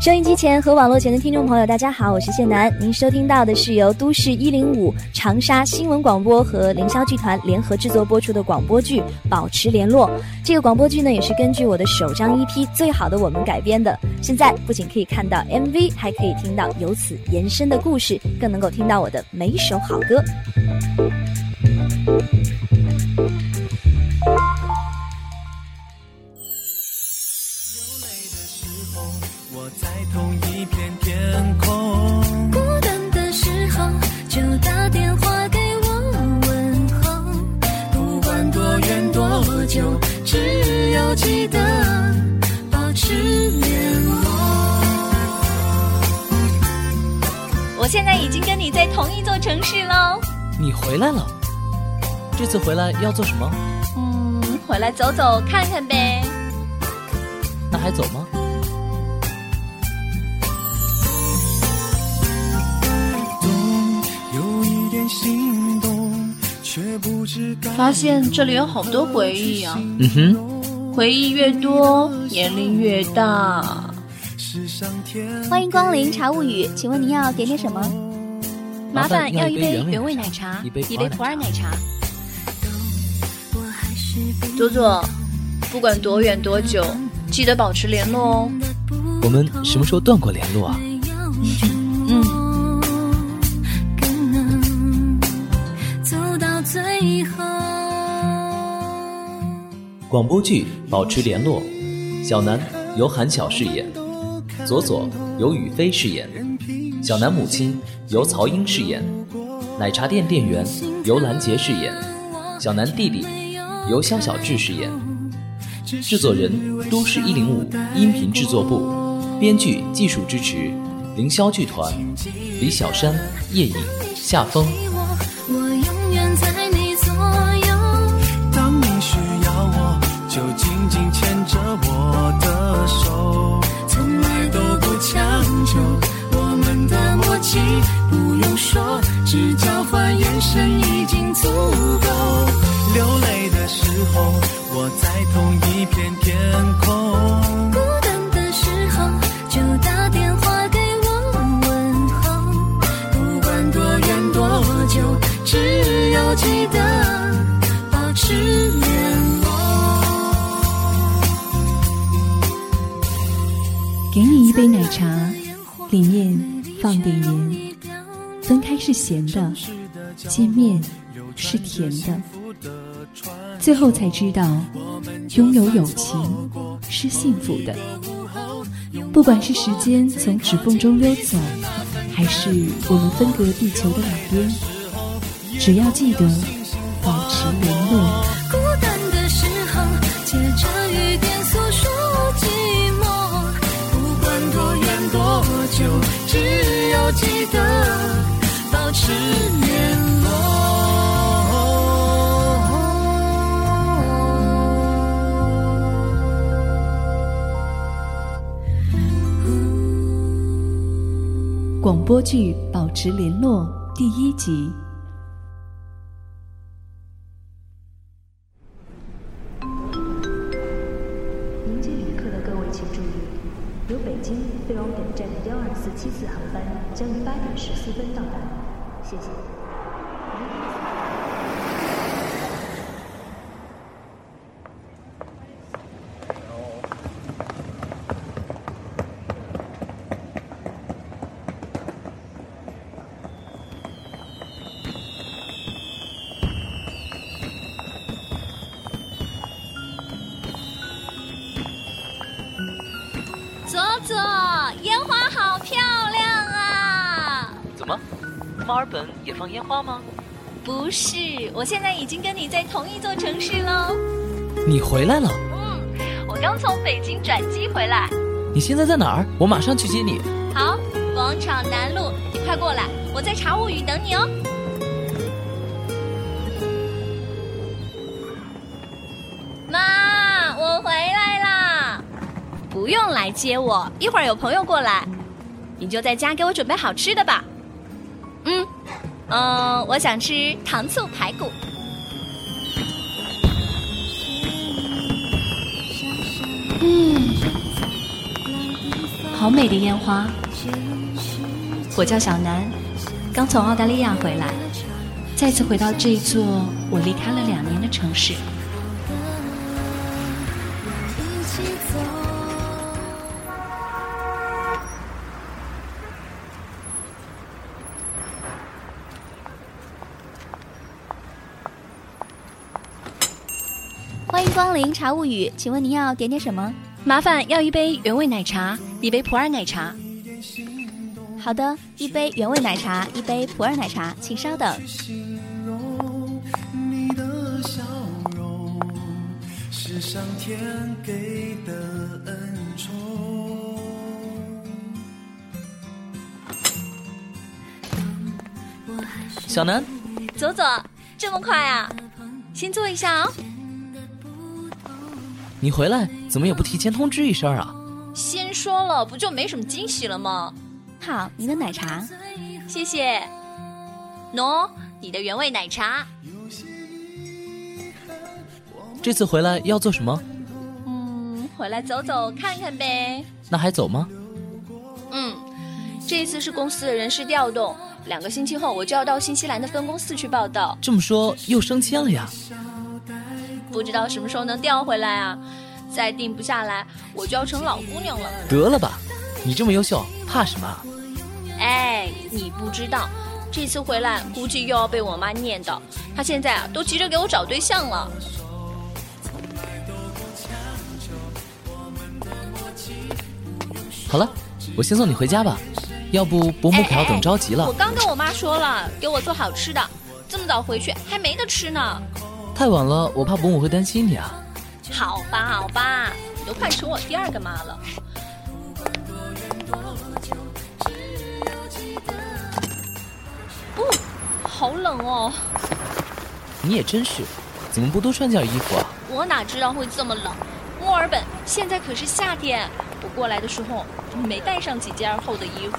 收音机前和网络前的听众朋友，大家好，我是谢楠。您收听到的是由都市一零五长沙新闻广播和凌霄剧团联合制作播出的广播剧《保持联络》。这个广播剧呢，也是根据我的首张 EP《最好的我们》改编的。现在不仅可以看到 MV，还可以听到由此延伸的故事，更能够听到我的每一首好歌。回来了，这次回来要做什么？嗯，回来走走看看呗。那还走吗？发现这里有好多回忆啊。嗯哼，回忆越多，年龄越大。欢迎光临茶物语，请问您要点点什么？麻烦要一杯原味奶茶，一杯普洱奶茶。左左，不管多远多久，记得保持联络哦。我们什么时候断过联络啊？嗯。广播剧《保持联络》，小南由韩晓饰演。左左由雨飞饰演，小南母亲由曹英饰演，奶茶店店员由兰杰饰演，小南弟弟由肖小智饰演。制作人：都市一零五音频制作部，编剧技术支持：凌霄剧团，李小山、叶颖、夏风。我在同一片天空。孤单的时候，就打电话给我问候。不管多远多久，只要记得保持联络。给你一杯奶茶，里面放点盐。分开是咸的，见面是甜的。最后才知道，拥有友情是幸福的。不管是时间从指缝中溜走，还是我们分隔地球的两边，只要记得保持联络。孤单的时候，借着雨点诉说寂寞。不管多远多久，只要记得保持联广播剧《保持联络》第一集。墨尔本也放烟花吗？不是，我现在已经跟你在同一座城市喽。你回来了？嗯，我刚从北京转机回来。你现在在哪儿？我马上去接你。好，广场南路，你快过来，我在茶物语等你哦。妈，我回来啦！不用来接我，一会儿有朋友过来，你就在家给我准备好吃的吧。嗯，嗯，我想吃糖醋排骨。嗯，好美的烟花。我叫小南，刚从澳大利亚回来，再次回到这座我离开了两年的城市。迎光临茶物语，请问您要点点什么？麻烦要一杯原味奶茶，一杯普洱奶茶。好的，一杯原味奶茶，一杯普洱奶茶，请稍等。你的笑容是上天给的恩宠。小南，左左，这么快啊？先坐一下哦。你回来怎么也不提前通知一声啊？先说了，不就没什么惊喜了吗？好，您的奶茶。谢谢。喏，你的原味奶茶。这次回来要做什么？嗯，回来走走看看呗。那还走吗？嗯，这一次是公司的人事调动，两个星期后我就要到新西兰的分公司去报道。这么说又升迁了呀？不知道什么时候能调回来啊！再定不下来，我就要成老姑娘了。得了吧，你这么优秀，怕什么？哎，你不知道，这次回来估计又要被我妈念叨。她现在啊，都急着给我找对象了。好了，我先送你回家吧，要不伯母可要等着急了。我刚跟我妈说了，给我做好吃的，这么早回去还没得吃呢。太晚了，我怕伯母会担心你啊。好吧，好吧，你都快成我第二个妈了。哦，好冷哦。你也真是，怎么不多穿件衣服啊？我哪知道会这么冷？墨尔本现在可是夏天，我过来的时候没带上几件厚的衣服。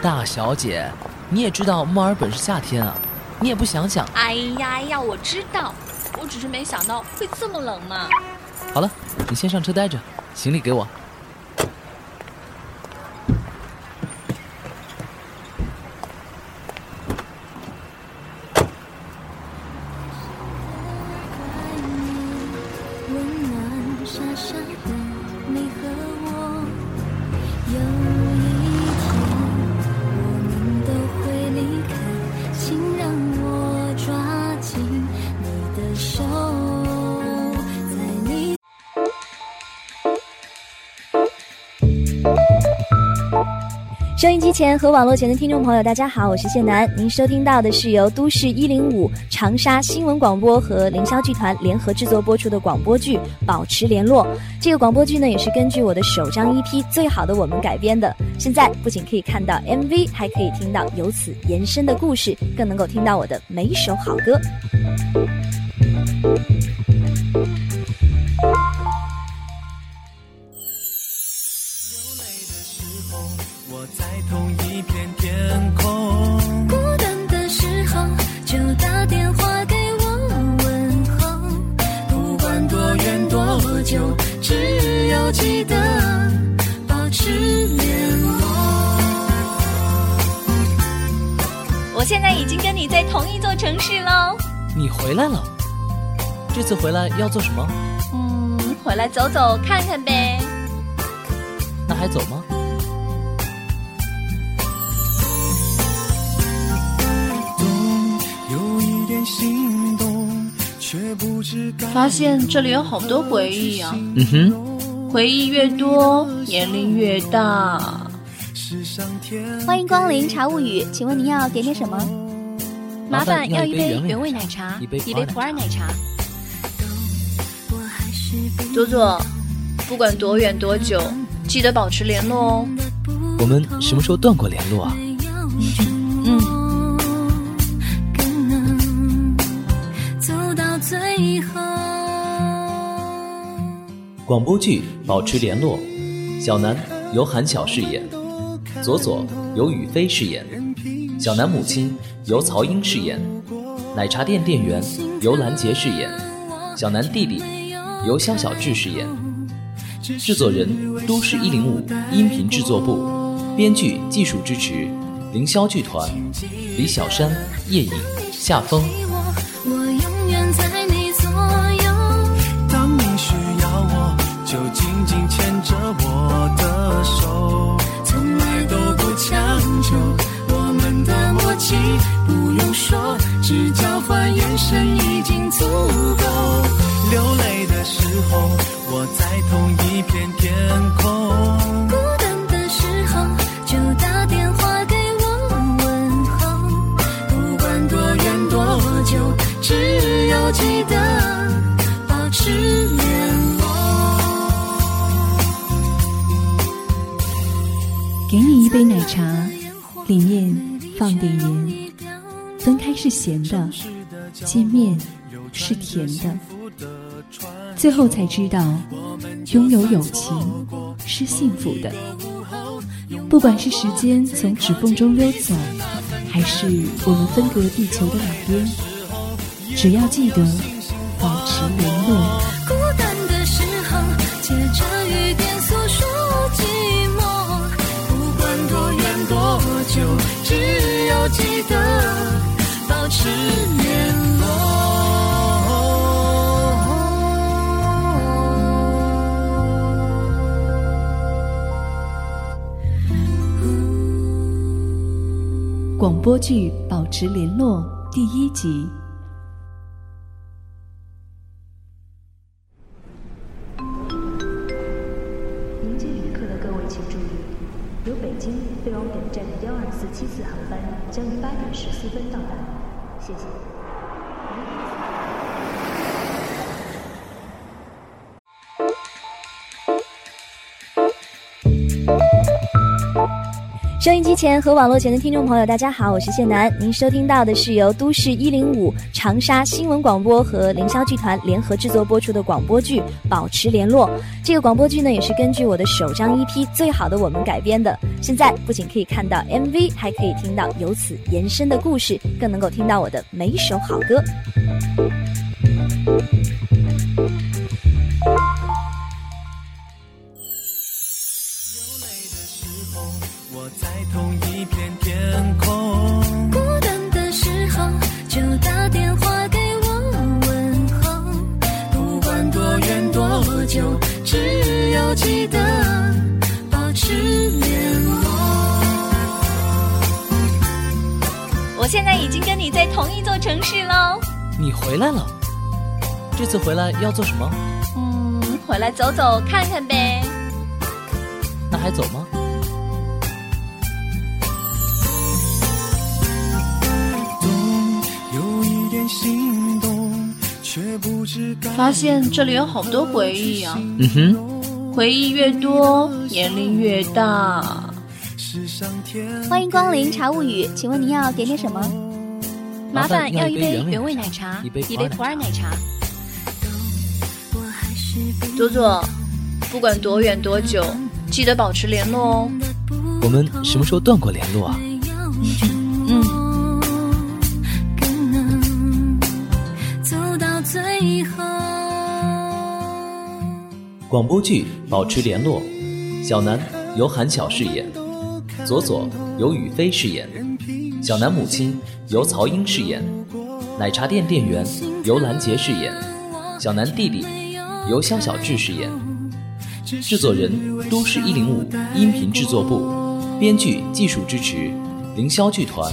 大小姐，你也知道墨尔本是夏天啊，你也不想想。哎呀哎呀，我知道，我只是没想到会这么冷嘛。好了，你先上车待着，行李给我。收音机前和网络前的听众朋友，大家好，我是谢楠。您收听到的是由都市一零五长沙新闻广播和凌霄剧团联合制作播出的广播剧《保持联络》。这个广播剧呢，也是根据我的首张 EP《最好的我们》改编的。现在不仅可以看到 MV，还可以听到由此延伸的故事，更能够听到我的每一首好歌。回来了，这次回来要做什么？嗯，回来走走看看呗。那还走吗？有一点心动，却不知发现这里有好多回忆啊，嗯哼，回忆越多，年龄越大。是上天欢迎光临茶物语，请问您要点点什么？麻烦要一杯原原味奶茶，一杯普洱奶茶。我还是比左左，不管多远多久，记得保持联络哦。我们什么时候断过联络啊？嗯，更能走到最后。广播剧《保持联络》，小南由韩晓饰演，左左由雨飞饰演，小南母亲由曹英饰演，奶茶店店员由兰杰饰演，小南弟弟由肖小智饰演，制作人都市一零五音频制作部，编剧技术支持凌霄剧团，李小山、叶颖、夏风。当你需要我，就紧紧牵换眼神已经足够。流泪的时候，我在同一片天空。孤单的时候就打电话给我问候，不管多远多久，只要记得保持联络。给你一杯奶茶，里面放点盐，分开是咸的，见面是甜的。最后才知道，拥有友情是幸福的。不管是时间从指缝中溜走，还是我们分隔地球的两边，只要记得保持联络。孤单的时候，借着雨点诉说寂寞。不管多远多久，只要记得保持联络。广播剧《保持联络》第一集。收音机前和网络前的听众朋友，大家好，我是谢楠。您收听到的是由都市一零五长沙新闻广播和凌霄剧团联合制作播出的广播剧《保持联络》。这个广播剧呢，也是根据我的首张 EP《最好的我们》改编的。现在不仅可以看到 MV，还可以听到由此延伸的故事，更能够听到我的每一首好歌。次回来要做什么？嗯，回来走走看看呗。那还走吗？有一点心动，却不知发现这里有好多回忆啊，嗯哼，回忆越多，年龄越大。欢迎光临茶物语，请问您要点点什么？麻烦要一杯原原味奶茶，一杯普洱奶茶。左左，不管多远多久，记得保持联络哦。我们什么时候断过联络啊？嗯，更能走到最后。广播剧《保持联络》，小南由韩晓饰演，左左由雨飞饰演，小南母亲由曹英饰演，奶茶店店员由兰杰饰演，小南弟弟由肖小智饰演，制作人都市一零五音频制作部，编剧技术支持凌霄剧团，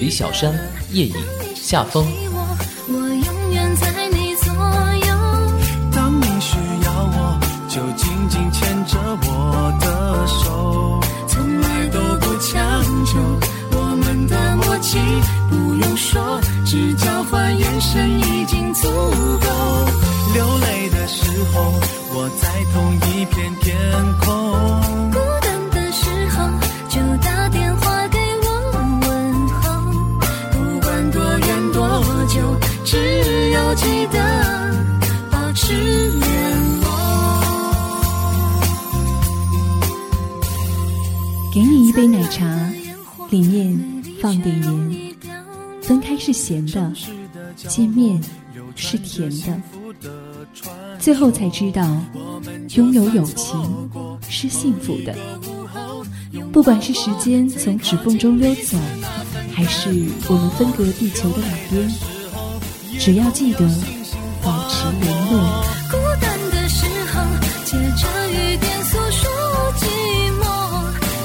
李小山、叶颖、夏风。我在同一片天空。孤单的时候就打电话给我问候，不管多远多久，只要记得保持联络。给你一杯奶茶，里面放点盐，分开是咸的，见面是甜的。最后才知道，拥有友情是幸福的。不管是时间从指缝中溜走，还是我们分隔地球的两边，只要记得保持联络。孤单的时候，借着雨点诉说寂寞。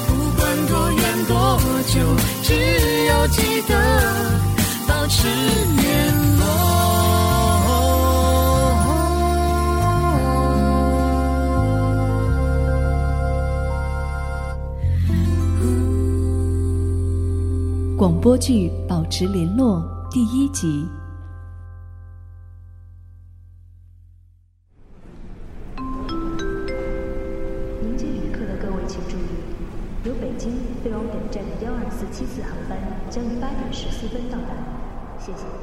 不管多远多久，只要记得保持广播剧《保持联络》第一集。迎接旅客的各位请注意，由北京飞往本站的幺二四七次航班将于八点十四分到达，谢谢。